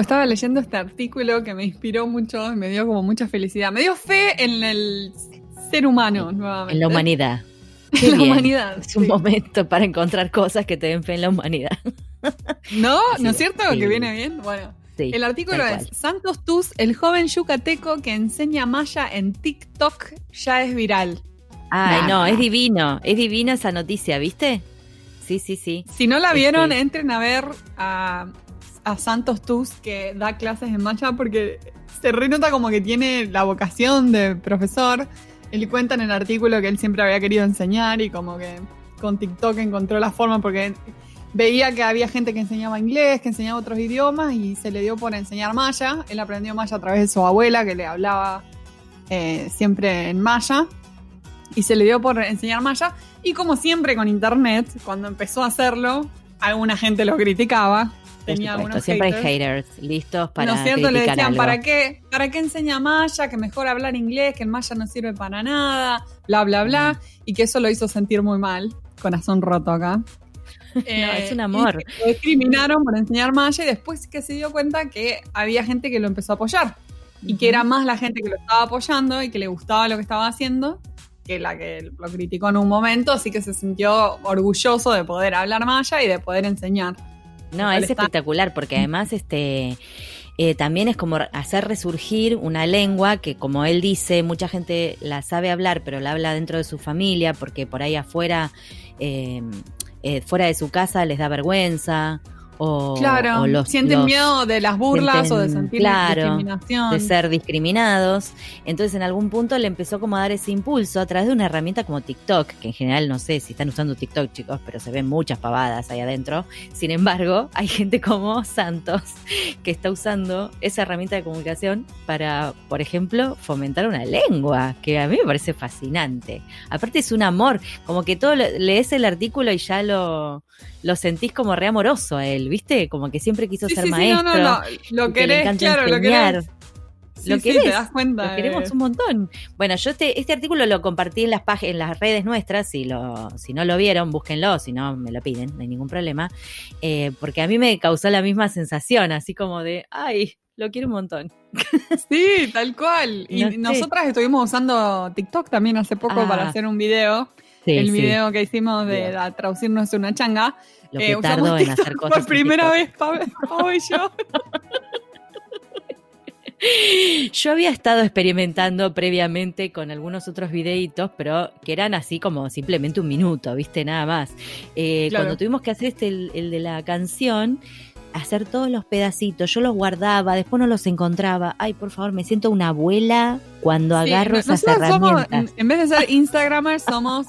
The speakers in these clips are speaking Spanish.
Estaba leyendo este artículo que me inspiró mucho y me dio como mucha felicidad. Me dio fe en el ser humano nuevamente. En la humanidad. en la humanidad. Es un momento para encontrar cosas que te den fe en la humanidad. ¿No? ¿No es cierto? Que viene bien. Bueno. el artículo es Santos Tus, el joven yucateco que enseña maya en TikTok, ya es viral. Ay, no, es divino, es divina esa noticia, ¿viste? Sí, sí, sí. Si no la vieron, este entren a ver a, a Santos Tus que da clases en maya porque se renota como que tiene la vocación de profesor. Él cuenta en el artículo que él siempre había querido enseñar y como que con TikTok encontró la forma porque veía que había gente que enseñaba inglés, que enseñaba otros idiomas y se le dio por enseñar maya. Él aprendió maya a través de su abuela que le hablaba eh, siempre en maya y se le dio por enseñar maya. Y como siempre con internet, cuando empezó a hacerlo, alguna gente lo criticaba tenía algunos siempre hay haters listos para ¿No es cierto? Le decían, ¿para qué, ¿para qué enseña Maya? Que mejor hablar inglés, que el Maya no sirve para nada, bla, bla, bla. Y que eso lo hizo sentir muy mal. Corazón roto acá. es un amor. lo discriminaron por enseñar Maya y después que se dio cuenta que había gente que lo empezó a apoyar. Y que era más la gente que lo estaba apoyando y que le gustaba lo que estaba haciendo que la que lo criticó en un momento, así que se sintió orgulloso de poder hablar maya y de poder enseñar. No, es espectacular porque además este eh, también es como hacer resurgir una lengua que, como él dice, mucha gente la sabe hablar, pero la habla dentro de su familia porque por ahí afuera, eh, eh, fuera de su casa les da vergüenza o, claro, los, sienten miedo de las burlas o de sentir discriminación. De ser discriminados. Entonces en algún punto le empezó como a dar ese impulso a través de una herramienta como TikTok, que en general no sé si están usando TikTok chicos, pero se ven muchas pavadas ahí adentro. Sin embargo, hay gente como Santos que está usando esa herramienta de comunicación para, por ejemplo, fomentar una lengua, que a mí me parece fascinante. Aparte es un amor, como que todo lees el artículo y ya lo lo sentís como re amoroso a él, ¿viste? Como que siempre quiso ser maestro. No, no, no. Lo querés, claro, lo querés. lo te das cuenta. Lo queremos un montón. Bueno, yo este, este artículo lo compartí en las páginas, en las redes nuestras. Si lo, si no lo vieron, búsquenlo, si no me lo piden, no hay ningún problema. Eh, porque a mí me causó la misma sensación, así como de, ay, lo quiero un montón. Sí, tal cual. Y nosotras estuvimos usando TikTok también hace poco para ah. hacer un video el video que hicimos de traducirnos una changa. Lo que eh, en hacer cosas. Por primera vez, Pablo y yo. Yo había estado experimentando previamente con algunos otros videitos, pero que eran así como simplemente un minuto, ¿viste? Nada más. Eh, cuando tuvimos que hacer este, el de la canción, hacer todos los pedacitos. Yo los guardaba, después no los encontraba. Ay, por favor, me siento una abuela cuando agarro esas herramientas. en vez de ser Instagramers, somos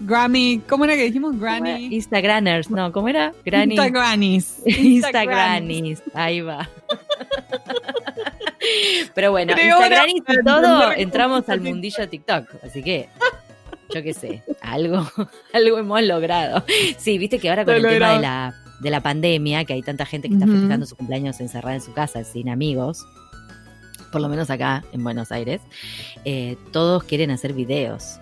Grammy. ¿Cómo era que dijimos? Granny. Instagramers, no, ¿cómo era? Granny. Instagranis. Instagranis. Ahí va. Pero bueno, Instagranis y todo, entramos al mundillo TikTok. Así que yo qué sé, algo, algo hemos logrado. Sí, viste que ahora con el tema de la de la pandemia, que hay tanta gente que está festejando su cumpleaños encerrada en su casa, sin amigos, por lo menos acá en Buenos Aires, eh, todos quieren hacer videos.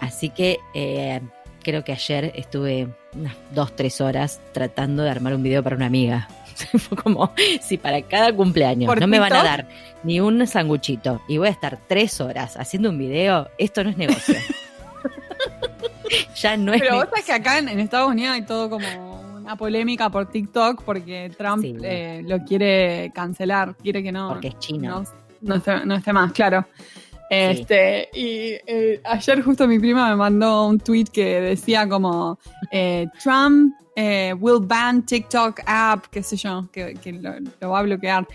Así que eh, creo que ayer estuve unas dos, tres horas tratando de armar un video para una amiga. Fue como, si para cada cumpleaños no me van a dar ni un sanguchito y voy a estar tres horas haciendo un video, esto no es negocio. ya no es Pero vos sabés que acá en Estados Unidos hay todo como una polémica por TikTok porque Trump eh, lo quiere cancelar, quiere que no. Porque es chino. No, esté, más, claro. Este, y eh, ayer justo mi prima me mandó un tweet que decía como eh, Trump will ban TikTok app, qué sé yo, que, lo, va a bloquear.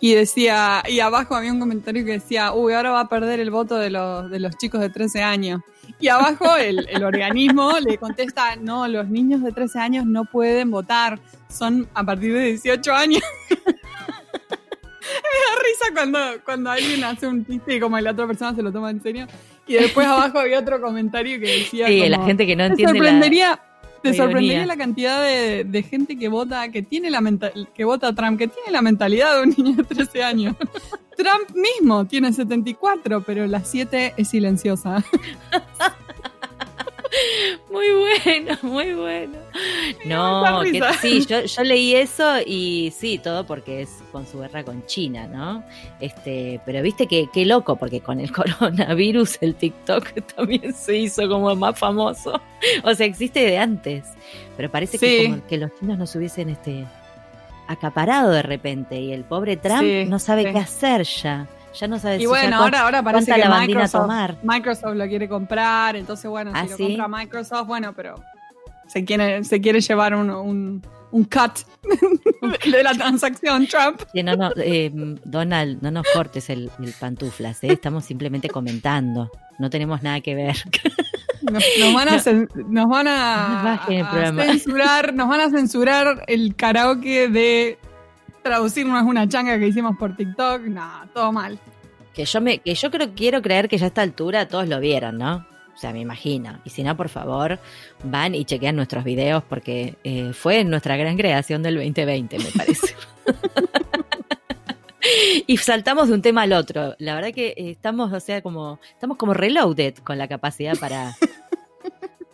Y decía, y abajo había un comentario que decía, uy, ahora va a perder el voto de los, de los chicos de 13 años. Y abajo el, el, organismo le contesta, no, los niños de 13 años no pueden votar, son a partir de 18 años. Me da risa cuando, cuando alguien hace un chiste y como la otra persona se lo toma en serio. Y después abajo había otro comentario que decía... Sí, la gente que no entiende sorprendería, te sorprendería la cantidad de, de, gente que vota, que tiene la que vota Trump, que tiene la mentalidad de un niño de 13 años. Trump mismo tiene 74, pero la 7 es silenciosa. Muy bueno, muy bueno. No, que, sí, yo, yo, leí eso y sí, todo porque es con su guerra con China, ¿no? Este, pero viste que qué loco, porque con el coronavirus el TikTok también se hizo como más famoso. O sea, existe de antes. Pero parece que como que los chinos nos hubiesen este acaparado de repente y el pobre Trump no sabe qué hacer ya. Ya no sabe y bueno, ahora, ahora parece que Microsoft, tomar. Microsoft lo quiere comprar, entonces bueno, si ¿Ah, lo compra Microsoft, bueno, pero se quiere, se quiere llevar un, un, un cut de la transacción Trump. no, no, eh, Donald, no nos cortes el, el pantuflas, ¿eh? estamos simplemente comentando, no tenemos nada que ver. Nos, van a, nos van a, censurar, nos van a censurar el karaoke de traducirnos una changa que hicimos por TikTok. No, todo mal. Que yo me, que yo creo, quiero creer que ya a esta altura todos lo vieron, ¿no? O sea, me imagino. Y si no, por favor, van y chequean nuestros videos porque eh, fue nuestra gran creación del 2020, me parece. y saltamos de un tema al otro. La verdad que estamos, o sea, como, estamos como reloaded con la capacidad para,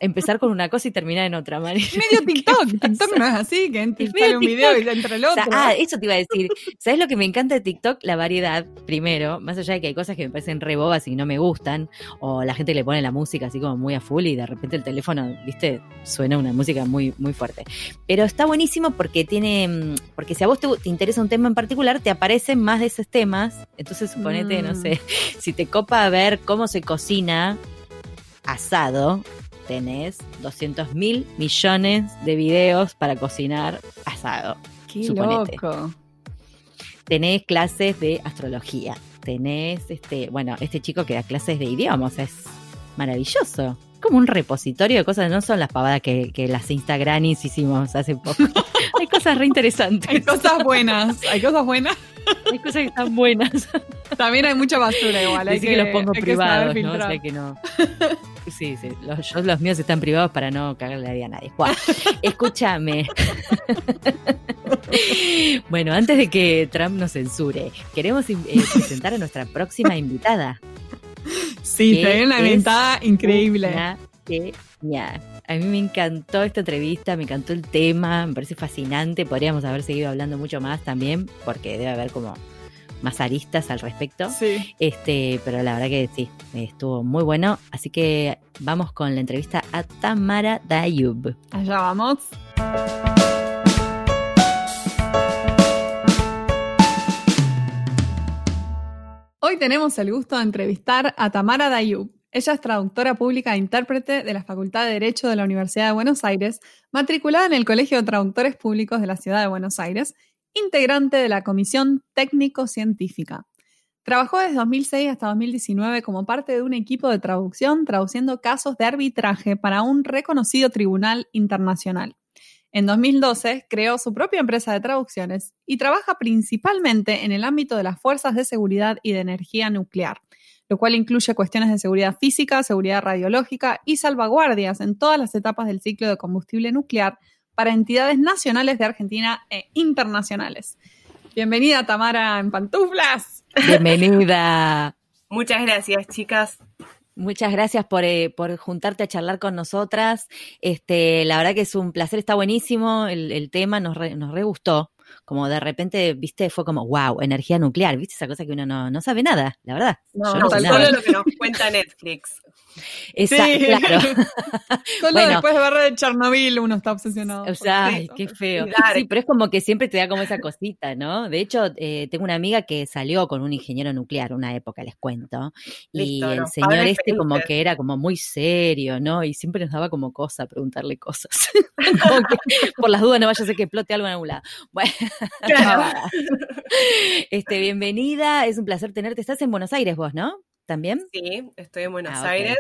empezar con una cosa y terminar en otra manera. Medio TikTok. TikTok no es así, que sale un video y entra el otro. ah, eso te iba a decir. ¿Sabes lo que me encanta de TikTok? La variedad, primero. Más allá de que hay cosas que me parecen re bobas y no me gustan, o la gente le pone la música así como muy a full y de repente el teléfono, viste, suena una música muy, muy fuerte. Pero está buenísimo porque tiene, mm, porque si a vos te, interesa un tema en particular, te aparecen más de esos temas. Entonces, suponete, no mm. sé, si te copa ver cómo se cocina asado, tenés 200 mil millones de videos para cocinar asado. Qué loco. Tenés clases de astrología. Tenés, este, bueno, este chico que da clases de idiomas. Es maravilloso. Como un repositorio de cosas, no son las pavadas que, que las Instagramis hicimos hace poco. hay cosas re interesantes. Hay cosas buenas. Hay cosas buenas. Hay cosas que están buenas. También hay mucha basura igual. Hay que, los pongo privados, ¿no? O sea que no. Sí, sí. Los, los míos están privados para no cagarle la vida a nadie. escúchame. bueno, antes de que Trump nos censure, queremos eh, presentar a nuestra próxima invitada. Sí, hay una invitada increíble. A mí me encantó esta entrevista, me encantó el tema, me parece fascinante. Podríamos haber seguido hablando mucho más también, porque debe haber como más aristas al respecto. Sí. Este, pero la verdad que sí, estuvo muy bueno. Así que vamos con la entrevista a Tamara Dayub. Allá vamos. Hoy tenemos el gusto de entrevistar a Tamara Dayub. Ella es traductora pública e intérprete de la Facultad de Derecho de la Universidad de Buenos Aires, matriculada en el Colegio de Traductores Públicos de la Ciudad de Buenos Aires integrante de la Comisión Técnico-Científica. Trabajó desde 2006 hasta 2019 como parte de un equipo de traducción traduciendo casos de arbitraje para un reconocido tribunal internacional. En 2012 creó su propia empresa de traducciones y trabaja principalmente en el ámbito de las fuerzas de seguridad y de energía nuclear, lo cual incluye cuestiones de seguridad física, seguridad radiológica y salvaguardias en todas las etapas del ciclo de combustible nuclear para entidades nacionales de Argentina e internacionales. Bienvenida Tamara en pantuflas. Bienvenida. Muchas gracias, chicas. Muchas gracias por, eh, por, juntarte a charlar con nosotras. Este, la verdad que es un placer, está buenísimo el, tema, nos nos re gustó como de repente, viste, fue como, wow, energía nuclear, viste esa cosa que uno no, no sabe nada, la verdad. No, no solo lo que nos cuenta Netflix. Exacto, claro. Solo después de ver de Chernobyl uno está obsesionado. O sea, ay, qué feo. Sí, pero es como que siempre te da como esa cosita, ¿no? De hecho, eh, tengo una amiga que salió con un ingeniero nuclear una época, les cuento. Y el señor este como que era como muy serio, ¿no? Y siempre nos daba como cosa preguntarle cosas. como que por las dudas no vaya a ser que explote algo en algún lado. Bueno, este, bienvenida, es un placer tenerte. Estás en Buenos Aires vos, ¿no? ¿También? Sí, estoy en Buenos ah, Aires.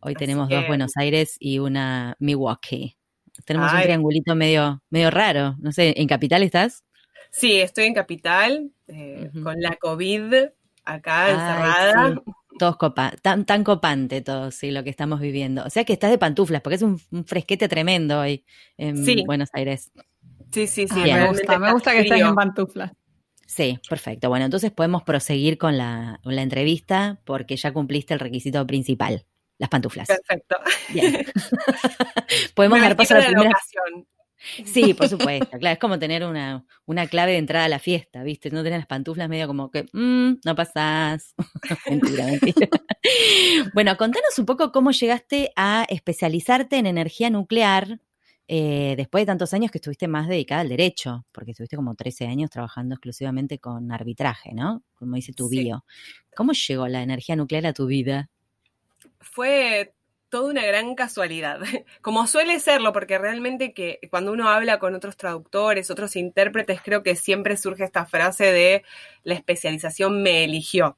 Hoy tenemos dos Buenos Aires y una Milwaukee. Tenemos un triangulito medio, medio raro. No sé, ¿en Capital estás? Sí, estoy en Capital, eh, con la COVID acá encerrada. Todos copa, tan, tan copante todo, sí, lo que estamos viviendo. O sea que estás de pantuflas, porque es un, fresquete tremendo hoy en Buenos Aires. Sí, sí, sí. me gusta, me gusta que estés en pantuflas. Sí, perfecto. Bueno, entonces podemos proseguir con la, entrevista porque ya cumpliste el requisito principal. Las pantuflas. Perfecto. Bien. Podemos dar paso a la primera. Sí, por supuesto, claro, es como tener una, una, clave de entrada a la fiesta, ¿viste? No tener las pantuflas medio como que, mmm, no pasás. mentira, mentira. bueno, contanos un poco cómo llegaste a especializarte en energía nuclear eh, después de tantos años que estuviste más dedicada al derecho, porque estuviste como 13 años trabajando exclusivamente con arbitraje, ¿no? Como dice tu bio. ¿Cómo llegó la energía nuclear a tu vida? Fue toda una gran casualidad, como suele serlo, porque realmente que cuando uno habla con otros traductores, otros intérpretes, creo que siempre surge esta frase de la especialización me eligió.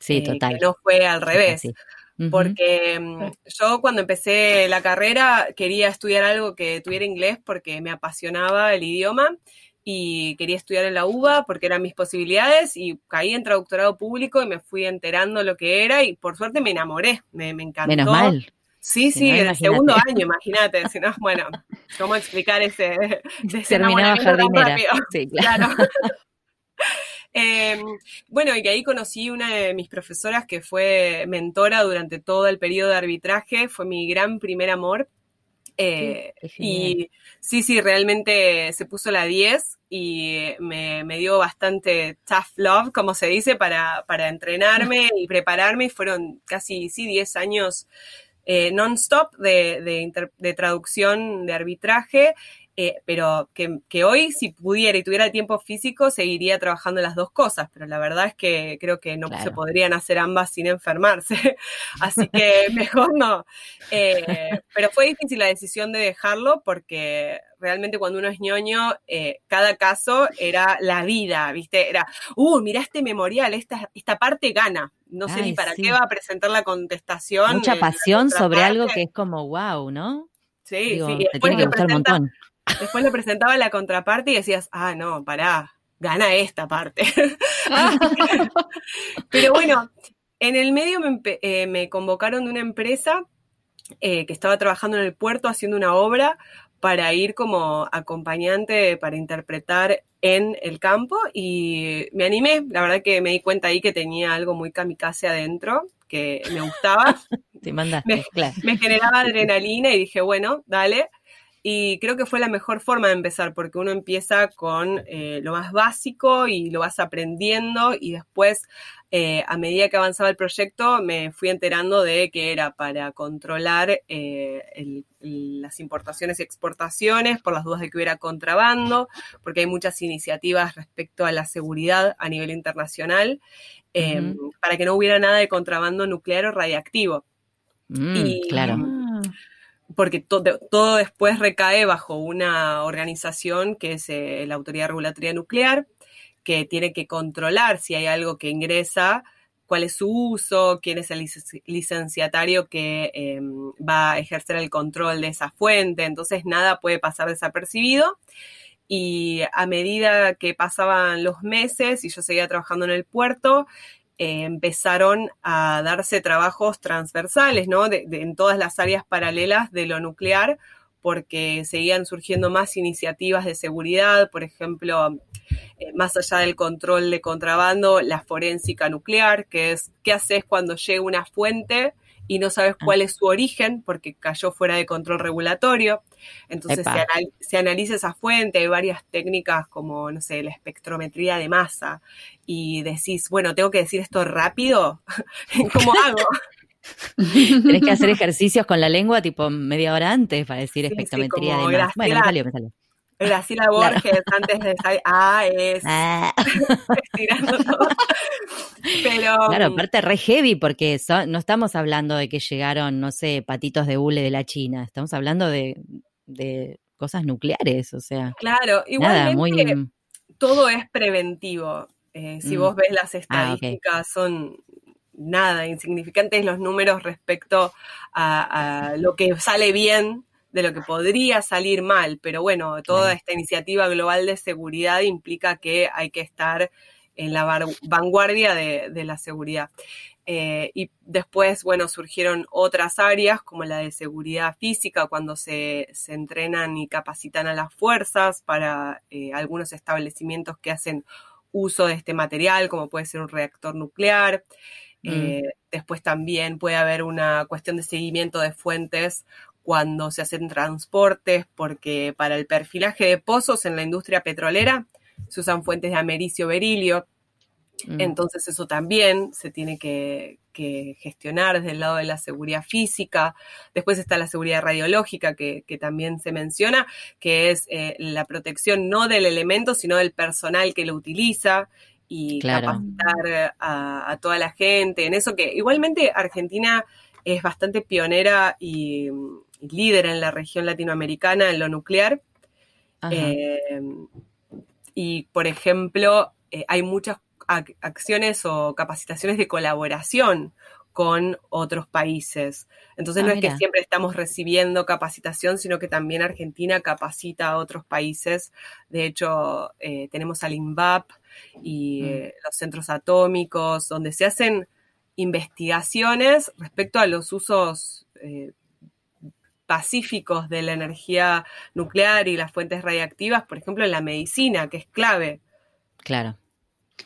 Sí, eh, total. Que no fue al revés. Porque mm, yo cuando empecé la carrera quería estudiar algo que tuviera inglés porque me apasionaba el idioma y quería estudiar en la UBA porque eran mis posibilidades y caí en traductorado público y me fui enterando lo que era y por suerte me enamoré, me, me encantó. Menos mal. Sí, sí, en el segundo año, imagínate, si no, bueno, ¿cómo explicar ese, Terminaba jardinera. Sí, claro. Em, bueno, y que ahí conocí una de mis profesoras que fue mentora durante todo el periodo de arbitraje, fue mi gran primer amor. Eh, y sí, sí, realmente se puso la 10 y me, dio bastante tough love, como se dice, para, para entrenarme y prepararme. Fueron casi, sí, 10 años eh, non-stop de, de, traducción de arbitraje, eh, pero que, hoy si pudiera y tuviera tiempo físico seguiría trabajando las dos cosas, pero la verdad es que creo que no se podrían hacer ambas sin enfermarse, así que mejor no. Eh, pero fue difícil la decisión de dejarlo porque realmente cuando uno es ñoño, cada caso era la vida, ¿viste? Era, uh, mira este memorial, esta, esta parte gana, no sé ni para qué va a presentar la contestación. Mucha pasión sobre algo que es como wow, ¿no? Sí, sí. Te tiene que gustar un montón. Después le presentaba la contraparte y decías, ah, no, pará, gana esta parte. Pero bueno, en el medio me, eh, convocaron de una empresa eh, que estaba trabajando en el puerto haciendo una obra para ir como acompañante para interpretar en el campo y me animé, la verdad que me di cuenta ahí que tenía algo muy kamikaze adentro, que me gustaba. Te mandaste, me, me generaba adrenalina y dije, bueno, dale. Y creo que fue la mejor forma de empezar, porque uno empieza con eh, lo más básico y lo vas aprendiendo y después, eh, a medida que avanzaba el proyecto, me fui enterando de que era para controlar eh, las importaciones y exportaciones por las dudas de que hubiera contrabando, porque hay muchas iniciativas respecto a la seguridad a nivel internacional, para que no hubiera nada de contrabando nuclear o radiactivo. Mm, claro porque todo después recae bajo una organización que es eh, la Autoridad Regulatoria Nuclear, que tiene que controlar si hay algo que ingresa, cuál es su uso, quién es el licenciatario que em, va a ejercer el control de esa fuente, entonces nada puede pasar desapercibido. Y a medida que pasaban los meses y yo seguía trabajando en el puerto, eh, empezaron a darse trabajos transversales, ¿no? en todas las áreas paralelas de lo nuclear, porque seguían surgiendo más iniciativas de seguridad, por ejemplo, eh, más allá del control de contrabando, la forénsica nuclear, que es qué haces cuando llega una fuente y no sabes cuál es su origen porque cayó fuera de control regulatorio. Entonces se, analiza esa fuente, hay varias técnicas como, no sé, la espectrometría de masa y decís, bueno, tengo que decir esto rápido, ¿cómo hago? Tienes que hacer ejercicios con la lengua tipo media hora antes para decir espectrometría de masa. Bueno, me salió, me salió. Graciela Borges, antes de salir, ah, es ah. estirando todo. Pero, claro, aparte re heavy, porque no estamos hablando de que llegaron, no sé, patitos de hule de la China, estamos hablando de, cosas nucleares, o sea. Claro, igualmente todo es preventivo. Eh, si mm. vos ves las ah, estadísticas, son nada, insignificantes los números respecto a, a, lo que sale bien de lo que podría salir mal, pero bueno, toda esta iniciativa global de seguridad implica que hay que estar en la vanguardia de, la seguridad. Eh, y después, bueno, surgieron otras áreas como la de seguridad física, cuando se, entrenan y capacitan a las fuerzas para eh, algunos establecimientos que hacen uso de este material, como puede ser un reactor nuclear. Eh, después también puede haber una cuestión de seguimiento de fuentes cuando se hacen transportes, porque para el perfilaje de pozos en la industria petrolera se usan fuentes de americio berilio, Mm. Entonces eso también se tiene que, gestionar desde el lado de la seguridad física. Después está la seguridad radiológica que, también se menciona, que es eh, la protección no del elemento, sino del personal que lo utiliza y capacitar a, toda la gente en eso que igualmente Argentina es bastante pionera y, líder en la región latinoamericana en lo nuclear. Eh, y, por ejemplo, eh, hay muchas acciones o capacitaciones de colaboración con otros países. Entonces ah, no es que siempre estamos recibiendo capacitación, sino que también Argentina capacita a otros países. De hecho, eh, tenemos al INVAP y mm. eh, los centros atómicos, donde se hacen investigaciones respecto a los usos eh, pacíficos de la energía nuclear y las fuentes radiactivas, por ejemplo, en la medicina, que es clave. Claro.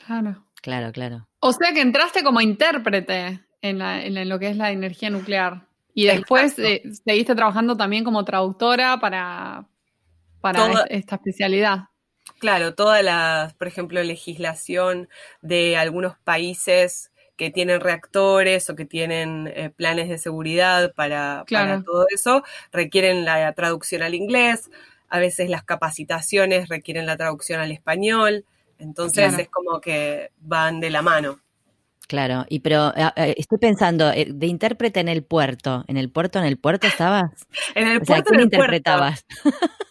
Claro. Claro, claro. O sea que entraste como intérprete en, lo que es la energía nuclear. Y después eh, seguiste trabajando también como traductora para, para esta especialidad. Claro, toda la, por ejemplo, legislación de algunos países que tienen reactores o que tienen eh, planes de seguridad para, para, todo eso, requieren la traducción al inglés, a veces las capacitaciones requieren la traducción al español. Entonces es como que van de la mano. Claro, y pero eh, eh, estoy pensando, eh, de intérprete en el puerto, ¿en el puerto, en el puerto estabas? en el puerto, en interpretabas?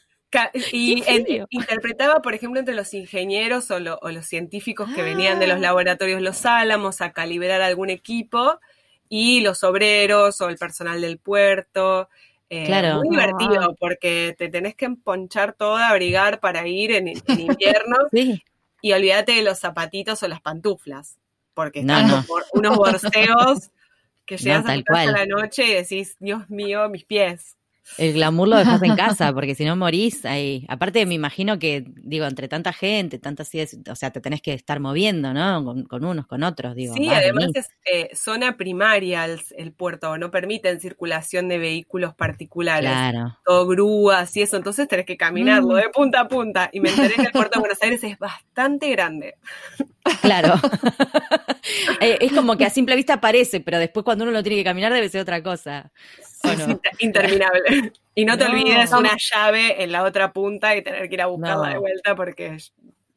y interpretaba, por ejemplo, entre los ingenieros o, los científicos que venían de los ah. laboratorios Los Álamos a calibrar algún equipo y los obreros o el personal del puerto. claro. Muy divertido porque te tenés que emponchar toda, abrigar para ir en, en invierno. sí. Y olvídate de los zapatitos o las pantuflas, porque están unos borseos que llegas a la noche y decís, Dios mío, mis pies. El glamour lo dejas en casa, porque si no morís ahí. Aparte, me imagino que, digo, entre tanta gente, tantas o sea, te tenés que estar moviendo, ¿no? Con, unos, con otros, digo. Sí, además es eh, zona primaria el, puerto, no permiten circulación de vehículos particulares. Claro. Todo grúas y eso, entonces tenés que caminarlo mm. de punta a punta. Y me enteré que el puerto de Buenos Aires es bastante grande. Claro. Eh, es como que a simple vista parece, pero después cuando uno lo tiene que caminar debe ser otra cosa. interminable. Y no te olvides una llave en la otra punta y tener que ir a buscarla de vuelta porque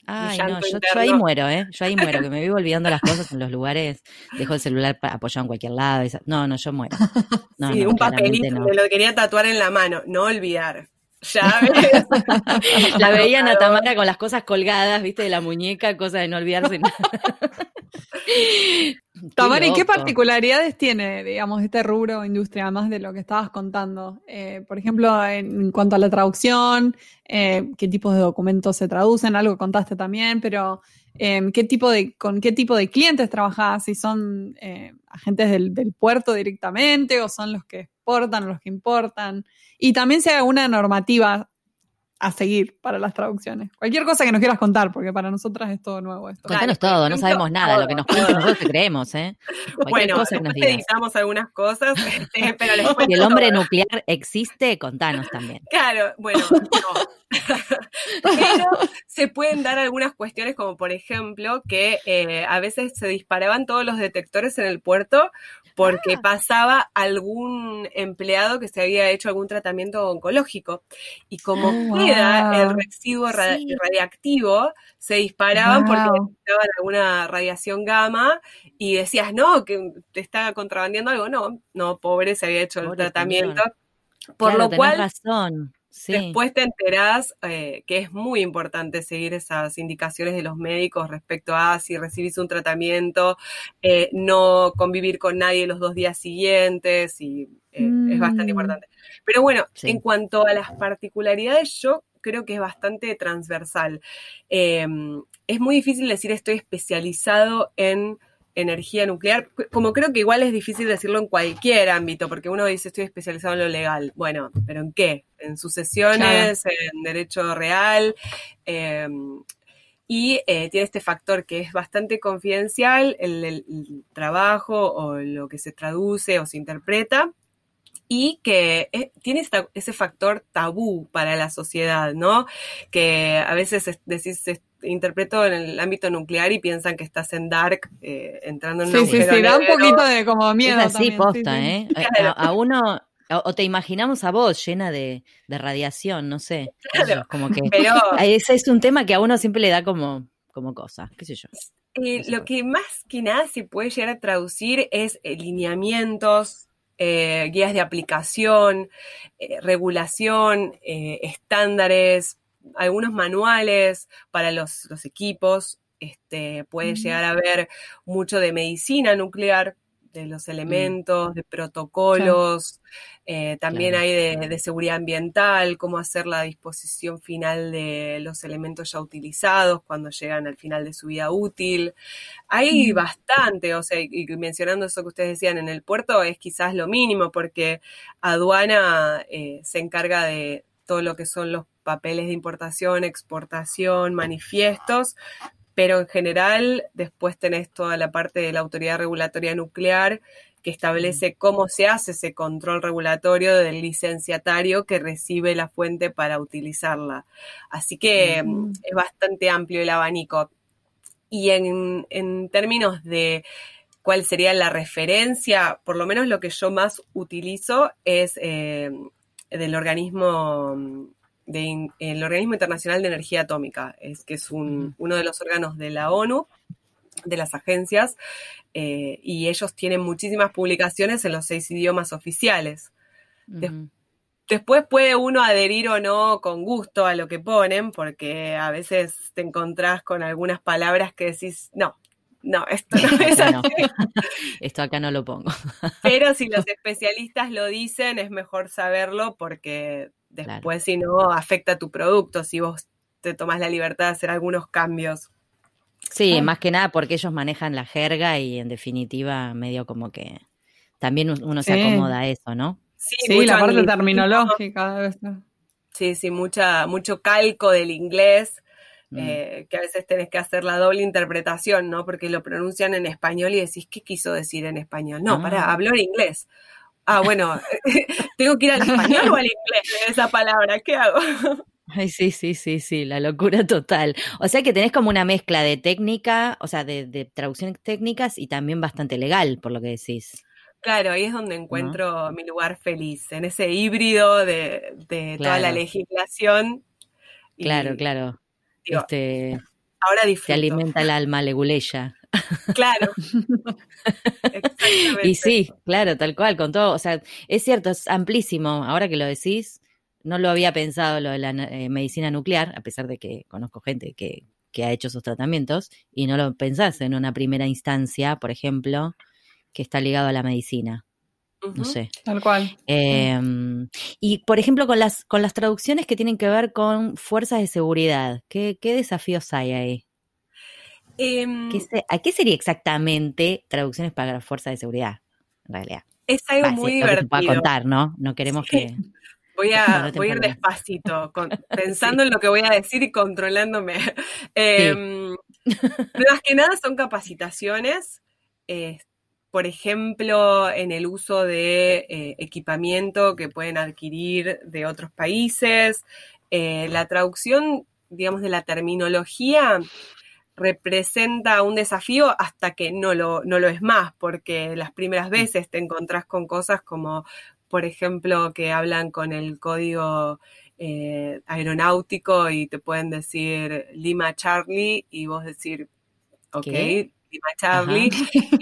Ay, no, yo, ahí muero, ¿eh? Yo ahí muero, que me vivo olvidando las cosas en los lugares, dejo el celular apoyado en cualquier lado. No, no, yo muero. sí, un papelito, me lo quería tatuar en la mano, no olvidar. Llaves. la veía a Tamara con las cosas colgadas, viste, de la muñeca, cosa de no olvidarse nada. Tamara, ¿y qué particularidades tiene, digamos, este rubro industria, además de lo que estabas contando? Eh, por ejemplo, en cuanto a la traducción, eh, ¿qué tipos de documentos se traducen? Algo contaste también, pero em, ¿qué tipo de, ¿con qué tipo de clientes trabajás? Si son eh, agentes del, del, puerto directamente o son los que exportan o los que importan. Y también si hay alguna normativa a seguir para las traducciones. Cualquier cosa que nos quieras contar, porque para nosotras es todo nuevo esto. Contanos todo, no sabemos nada, lo que nos cuentan nosotros te creemos, ¿eh? bueno, cosa que nos editamos algunas cosas, pero les Si el hombre nuclear existe, contanos también. Claro, bueno, no. pero se pueden dar algunas cuestiones como por ejemplo que eh, a veces se disparaban todos los detectores en el puerto porque ah. pasaba algún empleado que se había hecho algún tratamiento oncológico. Y como oh, queda el residuo radiactivo, se disparaban porque necesitaban alguna radiación gamma y decías, no, que te está contrabandeando algo. No, no, pobre, se había hecho el tratamiento. Por lo cual, razón. Después te enterás eh, que es muy importante seguir esas indicaciones de los médicos respecto a si recibís un tratamiento, eh, no convivir con nadie los dos días siguientes y eh, es bastante mm. importante. Pero bueno, en cuanto a las particularidades, yo creo que es bastante transversal. Em, es muy difícil decir estoy especializado en energía nuclear, como creo que igual es difícil decirlo en cualquier ámbito, porque uno dice estoy especializado en lo legal. Bueno, ¿pero en qué? En sucesiones, en derecho real. Em, y eh, tiene este factor que es bastante confidencial, el, trabajo o lo que se traduce o se interpreta, y que eh, tiene ese factor tabú para la sociedad, ¿no? Que a veces decís, interpreto en el ámbito nuclear y piensan que estás en Dark eh, entrando en un Sí, sí, sí, da un poquito de como miedo. Es así, posta, ¿eh? A, uno, o te imaginamos a vos llena de, radiación, no sé. Claro, como que pero, ese es un tema que a uno siempre le da como, como cosa, qué sé yo. Eh, lo que más que nada se puede llegar a traducir es eh, lineamientos, guías de aplicación, regulación, estándares, algunos manuales para los, equipos, este, puede llegar a haber mucho de medicina nuclear, de los mm. elementos, de protocolos, eh, también hay de, seguridad ambiental, cómo hacer la disposición final de los elementos ya utilizados cuando llegan al final de su vida útil. Hay mm. bastante, o sea, y mencionando eso que ustedes decían en el puerto, es quizás lo mínimo, porque aduana eh, se encarga de todo lo que son los papeles de importación, exportación, manifiestos, pero en general después tenés toda la parte de la autoridad regulatoria nuclear que establece cómo se hace ese control regulatorio del licenciatario que recibe la fuente para utilizarla. Así que mm, es bastante amplio el abanico. Y en, términos de cuál sería la referencia, por lo menos lo que yo más utilizo es eh, del organismo el Organismo Internacional de Energía Atómica, es que es uno de los órganos de la ONU, de las agencias, eh, y ellos tienen muchísimas publicaciones en los seis idiomas oficiales. Después puede uno adherir o no con gusto a lo que ponen, porque a veces te encontrás con algunas palabras que decís, no, no, esto no es así. Esto acá no lo pongo. Pero si los especialistas lo dicen, es mejor saberlo porque Después, si no, afecta tu producto, si vos te tomas la libertad de hacer algunos cambios. Sí, más que nada porque ellos manejan la jerga y en definitiva medio como que también uno se acomoda a eso, ¿no? Sí, la parte terminológica. Sí, sí, mucha, mucho calco del inglés, mm. eh, que a veces tenés que hacer la doble interpretación, ¿no? Porque lo pronuncian en español y decís, ¿qué quiso decir en español? No, para, ah. habló en inglés. Ah, bueno, tengo que ir al español o al inglés de esa palabra, ¿qué hago? Ay, sí, sí, sí, sí, la locura total. O sea que tenés como una mezcla de técnica, o sea, de, traducciones técnicas y también bastante legal, por lo que decís. Claro, ahí es donde encuentro mi lugar feliz, en ese híbrido de, toda la legislación. claro, claro. este, ahora disfruto. Te alimenta el alma, leguleya. Claro. y sí, claro, tal cual, con todo. O sea, es cierto, es amplísimo. Ahora que lo decís, no lo había pensado lo de la eh, medicina nuclear, a pesar de que conozco gente que, ha hecho esos tratamientos, y no lo pensás en una primera instancia, por ejemplo, que está ligado a la medicina. No sé. Tal cual. Em, y por ejemplo, con las, con las traducciones que tienen que ver con fuerzas de seguridad, ¿qué, qué desafíos hay ahí? Em, ¿A qué sería exactamente traducciones para la fuerza de seguridad, en realidad? Es algo muy divertido. Para contar, ¿no? No queremos que... Voy a, ir despacito, pensando en lo que voy a decir y controlándome. Eh, Más que nada son capacitaciones, eh, por ejemplo, en el uso de eh, equipamiento que pueden adquirir de otros países. Eh, la traducción, digamos, de la terminología representa un desafío hasta que no lo, no lo es más, porque las primeras mm. veces te encontrás con cosas como, por ejemplo, que hablan con el código eh, aeronáutico y te pueden decir Lima Charlie y vos decir, ok, Lima Charlie.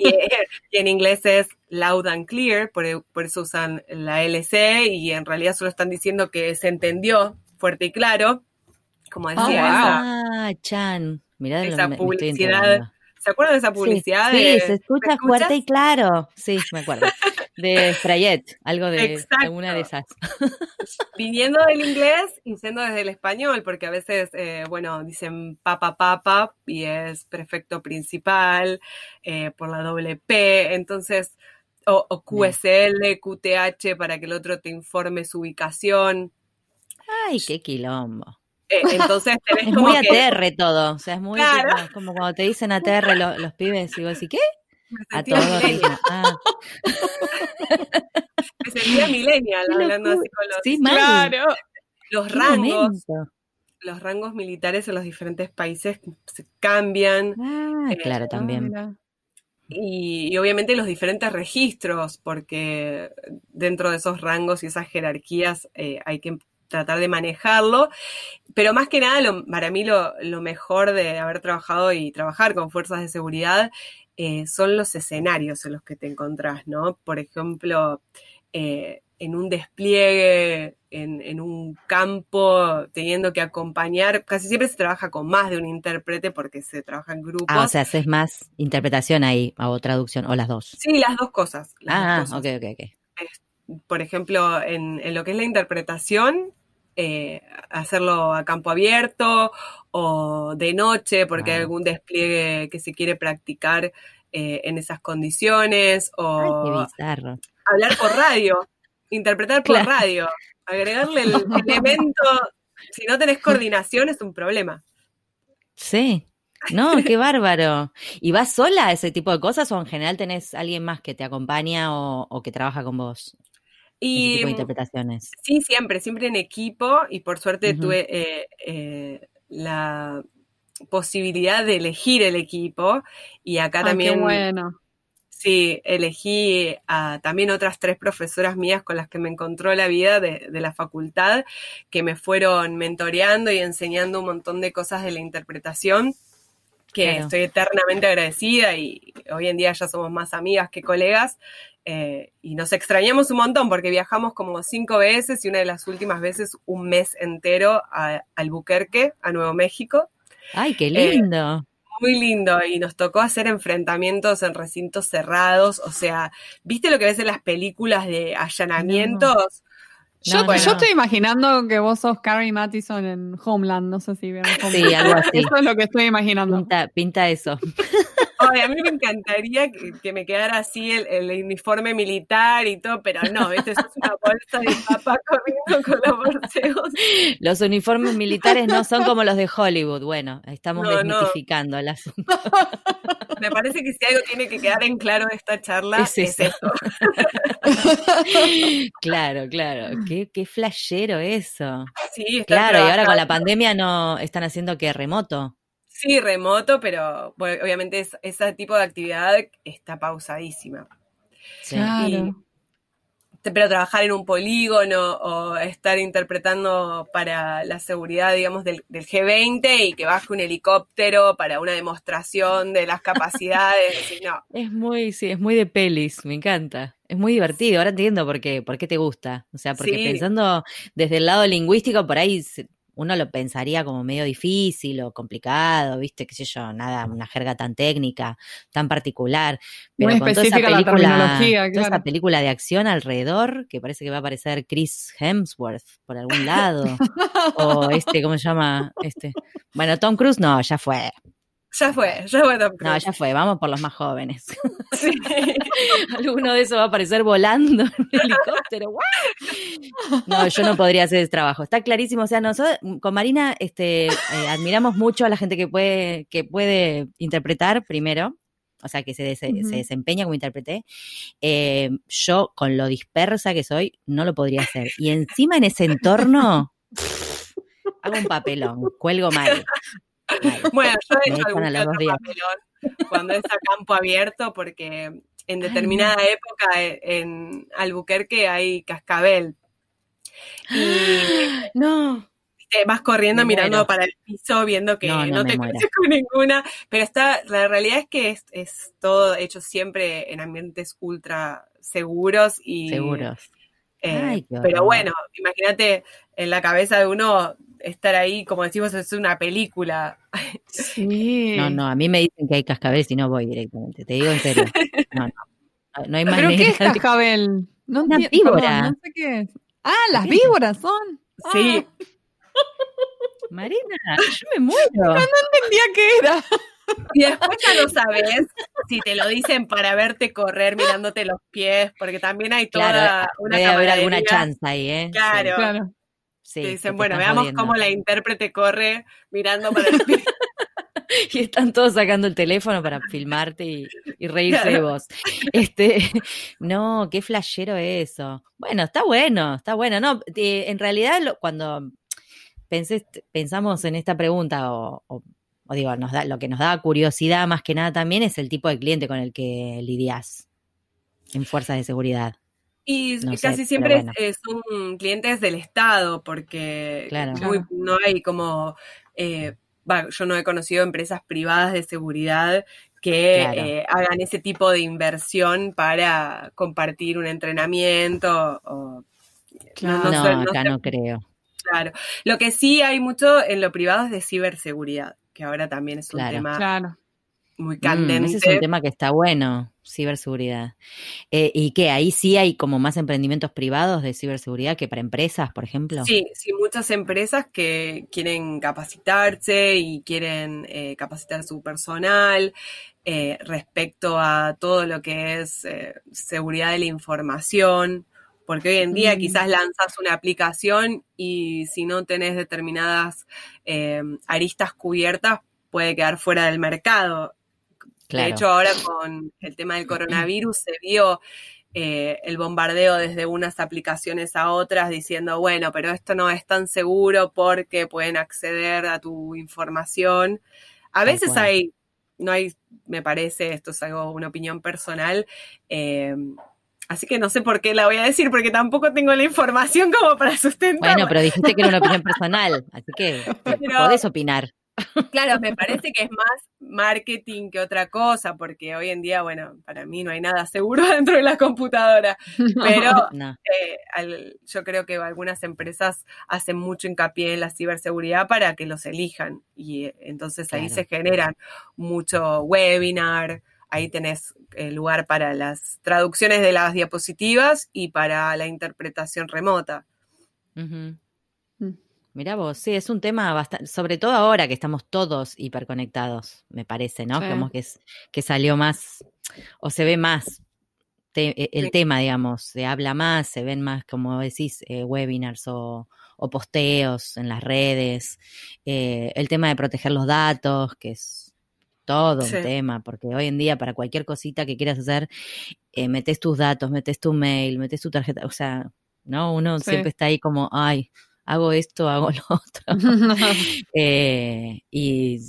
Y, en inglés es loud and clear, por, eso usan la LC y en realidad solo están diciendo que se entendió fuerte y claro, como decía. Oh, Chan. Mirá esa publicidad. ¿Se acuerdan de esa publicidad? Sí, se escucha fuerte y claro. Sí, me acuerdo. De Frayet, algo de alguna de esas. Viniendo del inglés y siendo desde el español, porque a veces, eh, bueno, dicen papa papa y es prefecto principal eh, por la doble P, entonces, o, o QSL, QTH para que el otro te informe su ubicación. Ay, qué quilombo. Eh, entonces tenés es como muy que, ATR todo, o sea, es muy Claro. tipo, como cuando te dicen ATR lo- los pibes y vos decís, ¿qué? A sentía todo. millennial, Ah, me sentía millennial hablando así con los, sí, mal. Claro. los Qué rangos, momento. los rangos militares en los diferentes países se cambian Ah, Eh, claro, también. y, y obviamente los diferentes registros, porque dentro de esos rangos y esas jerarquías eh, hay que tratar de manejarlo, pero más que nada, lo- para mí lo, lo mejor de haber trabajado y trabajar con fuerzas de seguridad eh, son los escenarios en los que te encontrás, ¿no? Por ejemplo, eh, en un despliegue, en, en un campo, teniendo que acompañar, casi siempre se trabaja con más de un intérprete porque se trabaja en grupos. Ah, o sea, haces más interpretación ahí o traducción, o las dos. Sí, las dos cosas. las Ah, dos cosas. ok, ok, ok. Por ejemplo, en, en lo que es la interpretación, eh, hacerlo a campo abierto o de noche, porque hay algún despliegue que se quiere practicar eh, en esas condiciones, Ay, o qué hablar por radio, interpretar por Claro. radio, agregarle el elemento. Si no tenés coordinación, es un problema. Sí. No, qué bárbaro. ¿Y vas sola a ese tipo de cosas o en general tenés alguien más que te acompaña o, o que trabaja con vos? Y tipo de interpretaciones. Sí, siempre, siempre en equipo y por suerte tuve eh, eh, la posibilidad de elegir el equipo y acá Ay, también, qué bueno. sí, elegí a también otras tres profesoras mías con las que me encontró la vida de, de la facultad, que me fueron mentoreando y enseñando un montón de cosas de la interpretación que Claro. estoy eternamente agradecida y hoy en día ya somos más amigas que colegas eh, y nos extrañamos un montón porque viajamos como cinco veces y una de las últimas veces un mes entero a Albuquerque, a Nuevo México. Ay, qué eh, lindo. Muy lindo y nos tocó hacer enfrentamientos en recintos cerrados, o sea, ¿viste lo que ves en las películas de allanamientos? Yo, No, no, yo no. estoy imaginando que vos sos Carrie Mathison en Homeland, no sé si vieron Homeland. Sí, algo así. Eso es lo que estoy imaginando. Pinta, pinta eso. Ay, a mí me encantaría que, que me quedara así el, el uniforme militar y todo, pero no. Eso es una bolsa de papa corriendo con los borseos. Los uniformes militares no son como los de Hollywood. Bueno, estamos No, no. desmitificando el asunto. Me parece que si algo tiene que quedar en claro de esta charla Es es, eso. esto. Claro, claro. Qué, qué flashero eso. Sí, está Claro, y ahora con la pandemia no están haciendo que remoto. Sí, remoto, pero bueno, obviamente es- ese tipo de actividad está pausadísima. Sí. Claro. pero trabajar en un polígono o estar interpretando para la seguridad, digamos, del, del G20 y que baje un helicóptero para una demostración de las capacidades. no, Es muy, sí, es muy de pelis, me encanta. Es muy divertido, ahora entiendo por qué, por qué te gusta. O sea, porque Sí. pensando desde el lado lingüístico, por ahí se- uno lo pensaría como medio difícil o complicado, viste, qué sé yo, nada, una jerga tan técnica, tan particular. Pero Muy con toda esa la película, toda esa película de acción alrededor, que parece que va a aparecer Chris Hemsworth por algún lado. o este, ¿cómo se llama? Este. Bueno, Tom Cruise no, ya fue. Ya fue, ya fue Tom No, ya fue, vamos por los más jóvenes. Sí. Alguno de esos va a aparecer volando en un helicóptero. No, yo no podría hacer ese trabajo. Está clarísimo. O sea, nosotros con Marina este, eh, admiramos mucho a la gente que puede, que puede interpretar primero. O sea, que se, des- Ujú. se desempeña como intérprete. Eh, yo, con lo dispersa que soy, no lo podría hacer. Y encima en ese entorno, hago un papelón, cuelgo mal. Bueno, yo he hecho algún otro papelón cuando es a campo abierto porque en determinada época e- en Albuquerque hay cascabel. Y No. te vas corriendo Me mirando muero. para el piso, viendo que No, no, no, te cruces con ninguna. Pero está, la realidad es que es, es todo hecho siempre en ambientes ultra seguros y. Seguros. eh, Ay, pero bueno, imagínate en la cabeza de uno estar ahí, como decimos, es una película. Sí. No, no, a mí me dicen que hay cascabeles y no voy directamente, te digo en serio. No, no. No, hay ¿Pero manera. qué es cascabel? No Una víbora. no sé qué es. Ah, las víboras son. Sí, Ah, Marina, yo me muero. no entendía qué era. y después ya no sabes si te lo dicen para verte correr mirándote los pies, porque también hay toda Claro, una debe haber alguna chance ahí, ¿eh? Claro. Claro. Sí, dicen, bueno, veamos cómo la intérprete corre mirando para el y están todos sacando el teléfono para filmarte y, reírse de vos. Este, no, qué flashero eso. Bueno, está bueno, está bueno. No, en realidad cuando pensé, pensamos en esta pregunta o, digo, nos da, lo que nos da curiosidad más que nada también es el tipo de cliente con el que lidias en fuerzas de seguridad. Y casi siempre son clientes del Estado, porque no hay como eh, yo no he conocido empresas privadas de seguridad que eh, hagan ese tipo de inversión para compartir un entrenamiento o no, no, acá no creo. Claro. Lo que sí hay mucho en lo privado es de ciberseguridad, que ahora también es un tema claro muy candente. Mm, ese es un tema que está bueno, ciberseguridad. Eh, ¿Y qué? Ahí sí hay como más emprendimientos privados de ciberseguridad que para empresas, por ejemplo. Sí, sí, muchas empresas que quieren capacitarse y quieren eh, capacitar su personal eh, respecto a todo lo que es seguridad de la información. Porque hoy en día mm. quizás lanzas una aplicación y si no tenés determinadas aristas cubiertas, puede quedar fuera del mercado. De hecho, ahora con el tema del coronavirus se vio eh, el bombardeo desde unas aplicaciones a otras diciendo, bueno, pero esto no es tan seguro porque pueden acceder a tu información. A veces hay, no hay, me parece, esto es algo, una opinión personal, eh, Así que no sé por qué la voy a decir, porque tampoco tengo la información como para sustentar. Bueno, pero dijiste que era una opinión personal, así que podés opinar. Claro, me parece que es más marketing que otra cosa, porque hoy en día, bueno, para mí no hay nada seguro dentro de la computadora, pero eh, yo creo que algunas empresas hacen mucho hincapié en la ciberseguridad para que los elijan y eh, entonces ahí se generan mucho webinar, ahí tenés lugar para las traducciones de las diapositivas y para la interpretación remota. Mira vos, sí, es un tema bastante, sobre todo ahora que estamos todos hiperconectados, me parece, ¿no? Como que, es, que salió más, o se ve más e, el tema, digamos, se habla más, se ven más, como decís, eh, webinars o, posteos en las redes, eh, el tema de proteger los datos, que es todo un tema, porque hoy en día para cualquier cosita que quieras hacer, eh, metes tus datos, metes tu mail, metes tu tarjeta, o sea, ¿no? Uno siempre está ahí como, ay, hago esto, hago lo otro. Eh, y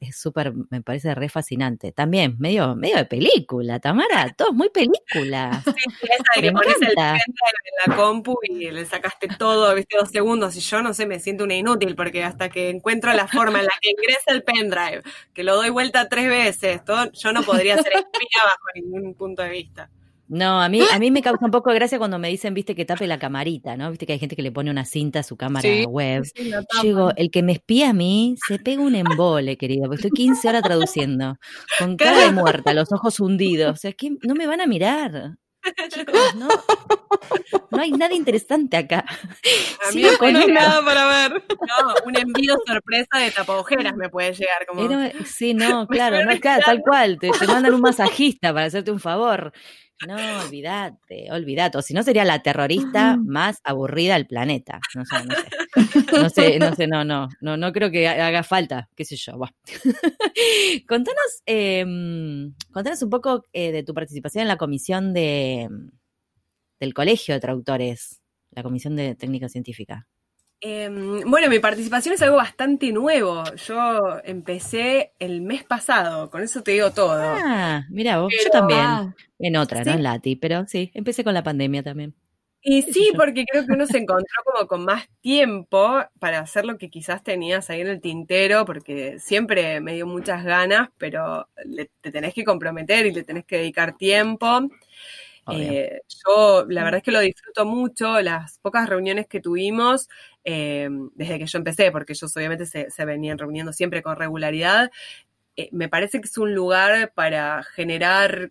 es súper, me parece re fascinante. También, medio, medio de película, Tamara, todo es muy película. Sí, esa de que pones el pendrive en la compu y le sacaste todo, viste, dos segundos, y yo no sé, me siento una inútil, porque hasta que encuentro la forma en la que ingresa el pendrive, que lo doy vuelta tres veces, todo, yo no podría ser espía bajo ningún punto de vista. No, a mí, a mí me causa un poco de gracia cuando me dicen, viste, que tape la camarita, ¿no? Viste que hay gente que le pone una cinta a su cámara web. Yo digo, el que me espía a mí se pega un embole, querido, porque estoy 15 horas traduciendo, con cara de muerta, los ojos hundidos. O sea, que no me van a mirar. Chicos, no, no hay nada interesante acá. A mí no hay nada para ver. No, un envío sorpresa de tapaojeras me puede llegar. Como... sí, no, claro, no, claro, tal cual. Te, te mandan un masajista para hacerte un favor. No, olvídate, olvídate. O si no, sería la terrorista más aburrida del planeta. No sé, no sé. No sé, no sé, no, no. No, no creo que haga falta, qué sé yo. contanos, em, contanos un poco eh, de tu participación en la comisión de del Colegio de Traductores, la Comisión de Técnica Científica. Em, bueno, mi participación es algo bastante nuevo. Yo empecé el mes pasado, con eso te digo todo. Ah, mira vos, yo también. Ah, en otra, ¿no? En Lati, pero sí, empecé con la pandemia también. Y sí, porque creo que uno se encontró como con más tiempo para hacer lo que quizás tenías ahí en el tintero, porque siempre me dio muchas ganas, pero te tenés que comprometer y le tenés que dedicar tiempo. Eh, yo la verdad es que lo disfruto mucho, las pocas reuniones que tuvimos eh, desde que yo empecé, porque ellos obviamente se, venían reuniendo siempre con regularidad, eh, me parece que es un lugar para generar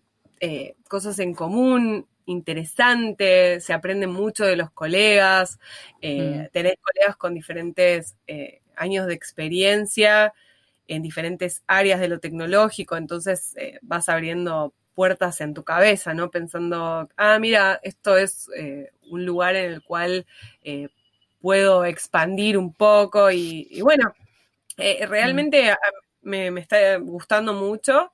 cosas en común, interesantes, se aprende mucho de los colegas, mm. tenés colegas con diferentes años de experiencia en diferentes áreas de lo tecnológico, entonces vas abriendo puertas en tu cabeza, ¿no? Pensando, ah, mira, esto es eh, un lugar en el cual eh, puedo expandir un poco y, bueno, eh, realmente me, me, está gustando mucho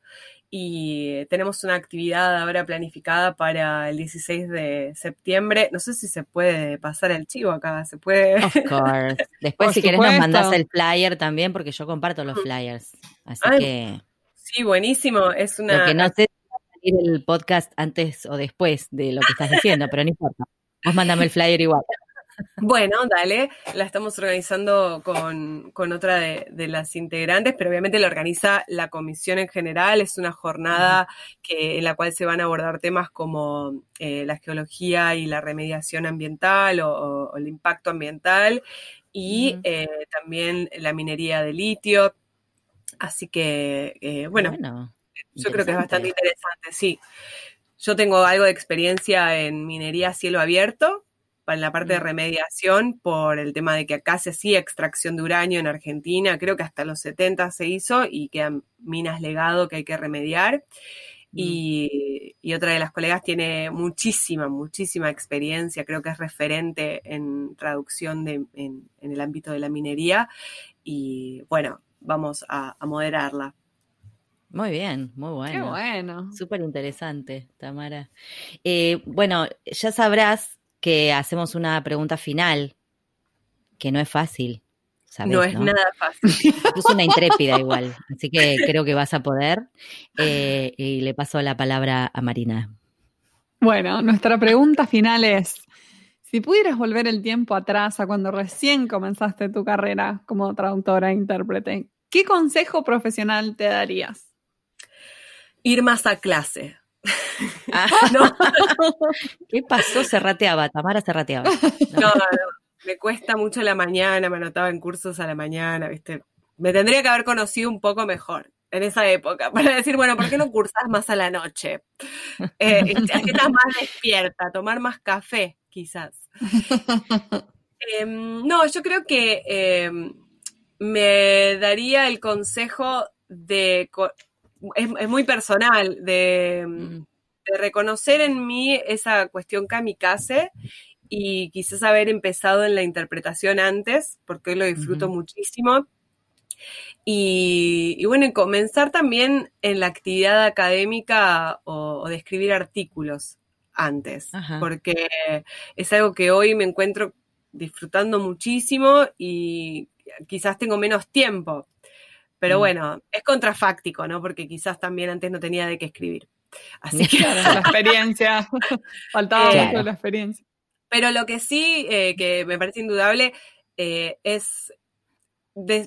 y tenemos una actividad ahora planificada para el 16 de septiembre. No sé si se puede pasar el chivo acá, se puede. Of course. Después, si querés, nos mandás el flyer también, porque yo comparto los flyers. Así que. Sí, buenísimo. Es una. Lo que no sé si va a salir el podcast antes o después de lo que estás diciendo, pero no importa. Vos mandame el flyer igual. Bueno, dale, la estamos organizando con, otra de, las integrantes, pero obviamente la organiza la comisión en general. Es una jornada que, en la cual se van a abordar temas como eh, la geología y la remediación ambiental o, el impacto ambiental y eh, también la minería de litio. Así que, eh, bueno, yo creo que es bastante interesante, sí. Yo tengo algo de experiencia en minería a cielo abierto, en la parte de remediación por el tema de que acá se hacía extracción de uranio en Argentina, creo que hasta los 70 se hizo y quedan minas legado que hay que remediar. Y, otra de las colegas tiene muchísima, muchísima experiencia, creo que es referente en traducción en, el ámbito de la minería y bueno, vamos a, moderarla. Muy bien, muy bueno. Qué bueno. Súper interesante, Tamara. Eh, bueno, ya sabrás que hacemos una pregunta final, que no es fácil. no es nada fácil. Es una intrépida igual, así que creo que vas a poder. Eh, y le paso la palabra a Marina. Bueno, nuestra pregunta final es, si pudieras volver el tiempo atrás a cuando recién comenzaste tu carrera como traductora e intérprete, ¿qué consejo profesional te darías? Ir más a clase. Ah. ¿Qué pasó? Se rateaba, Tamara se rateaba. No. no, me cuesta mucho la mañana, me anotaba en cursos a la mañana, ¿viste? Me tendría que haber conocido un poco mejor en esa época para decir, bueno, ¿por qué no cursas más a la noche? Eh, estás más despierta, tomar más café, quizás. Em, no, yo creo que em, me daría el consejo de es, muy personal, de, mm. de, reconocer en mí esa cuestión kamikaze y quizás haber empezado en la interpretación antes, porque hoy lo disfruto muchísimo. Y, bueno, y comenzar también en la actividad académica o, de escribir artículos antes, porque es algo que hoy me encuentro disfrutando muchísimo y quizás tengo menos tiempo. Pero mm. bueno, es contrafáctico, ¿no? Porque quizás también antes no tenía de qué escribir. Así que la experiencia, faltaba mucho la experiencia. Pero lo que sí, eh, que me parece indudable, eh, es,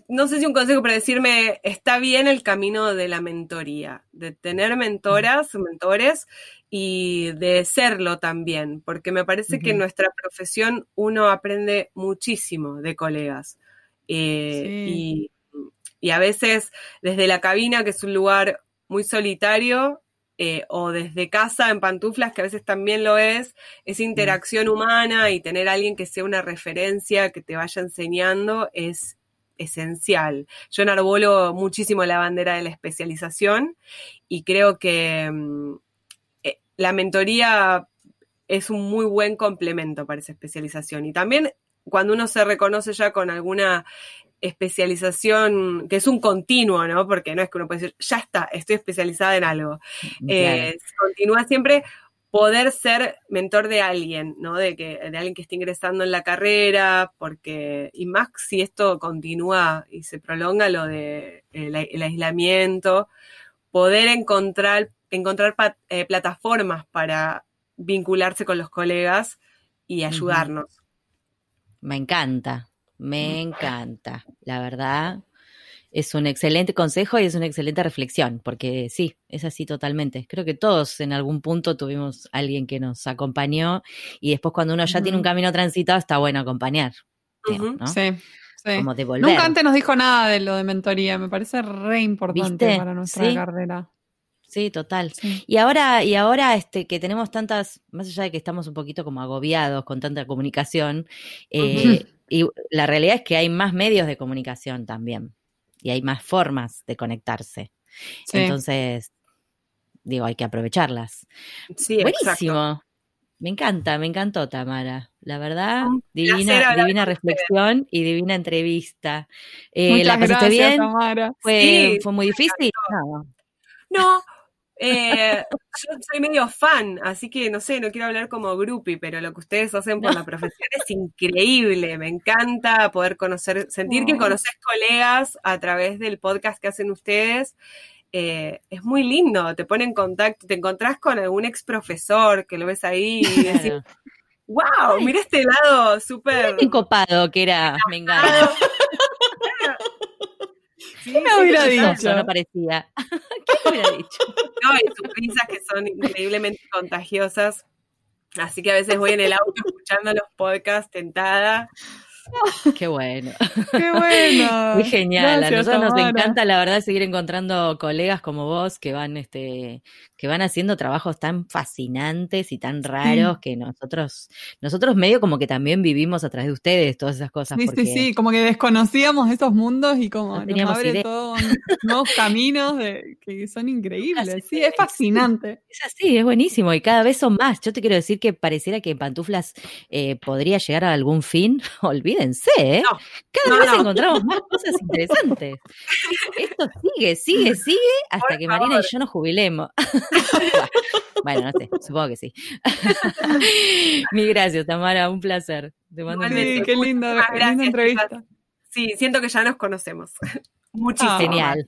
no sé si un consejo, pero decirme, está bien el camino de la mentoría, de tener mentoras, mentores y de serlo también, porque me parece que en nuestra profesión uno aprende muchísimo de colegas. Eh, y y a veces desde la cabina, que es un lugar muy solitario, eh, o desde casa en pantuflas, que a veces también lo es, esa interacción humana y tener a alguien que sea una referencia, que te vaya enseñando, es esencial. Yo enarbolo muchísimo la bandera de la especialización y creo que mm, eh, la mentoría es un muy buen complemento para esa especialización. Y también cuando uno se reconoce ya con alguna especialización, que es un continuo, ¿no? Porque no es que uno puede decir, ya está, estoy especializada en algo. Eh, continúa siempre poder ser mentor de alguien, ¿no? De, que, de alguien que esté ingresando en la carrera, porque, y más si esto continúa y se prolonga lo de el, aislamiento, poder encontrar, encontrar eh, plataformas para vincularse con los colegas y ayudarnos. Me encanta, me encanta, la verdad. Es un excelente consejo y es una excelente reflexión, porque sí, es así totalmente. Creo que todos en algún punto tuvimos alguien que nos acompañó y después cuando uno ya tiene un camino transitado está bueno acompañar. Sí. Como devolver. Nunca antes nos dijo nada de lo de mentoría, me parece re importante para nuestra carrera. Sí, total. Y ahora, y ahora este, que tenemos tantas, más allá de que estamos un poquito como agobiados con tanta comunicación, eh, y la realidad es que hay más medios de comunicación también y hay más formas de conectarse. Entonces, digo, hay que aprovecharlas. Sí, Buenísimo. Me encanta, me encantó Tamara. La verdad, divina, divina reflexión y divina entrevista. Eh, ¿La pasaste bien? Tamara. ¿Fue, ¿Fue muy difícil? No, no eh, yo soy medio fan, así que no sé, no quiero hablar como groupie, pero lo que ustedes hacen por la profesión es increíble. Me encanta poder conocer, sentir que conoces colegas a través del podcast que hacen ustedes. Eh, es muy lindo, te pone en contacto, te encontrás con algún ex profesor que lo ves ahí y decís, wow, mira este lado súper... copado que era, me encanta. ¿Qué me hubiera dicho? No parecía. ¿Qué me hubiera dicho? No, y sus risas que son increíblemente contagiosas. Así que a veces voy en el auto escuchando los podcasts tentada Qué bueno. Qué bueno. Muy genial. a nosotros nos encanta, la verdad, seguir encontrando colegas como vos que van, este, que van haciendo trabajos tan fascinantes y tan raros que nosotros, nosotros medio como que también vivimos a través de ustedes todas esas cosas. Sí, sí, sí, como que desconocíamos esos mundos y como nos abre todos nuevos caminos de, que son increíbles. Sí, es fascinante. Es así, es buenísimo y cada vez son más. Yo te quiero decir que pareciera que Pantuflas eh, podría llegar a algún fin. Olvídate ¿eh? Cada vez encontramos más cosas interesantes. Esto sigue, sigue, sigue hasta que Marina y yo nos jubilemos. bueno, no sé, supongo que sí. Mil gracias, Tamara, un placer. Te mando sí, qué linda, linda entrevista. Sí, siento que ya nos conocemos. Muchísimo. Genial.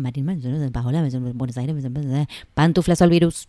Marín, Buenos Aires, pantuflas al virus.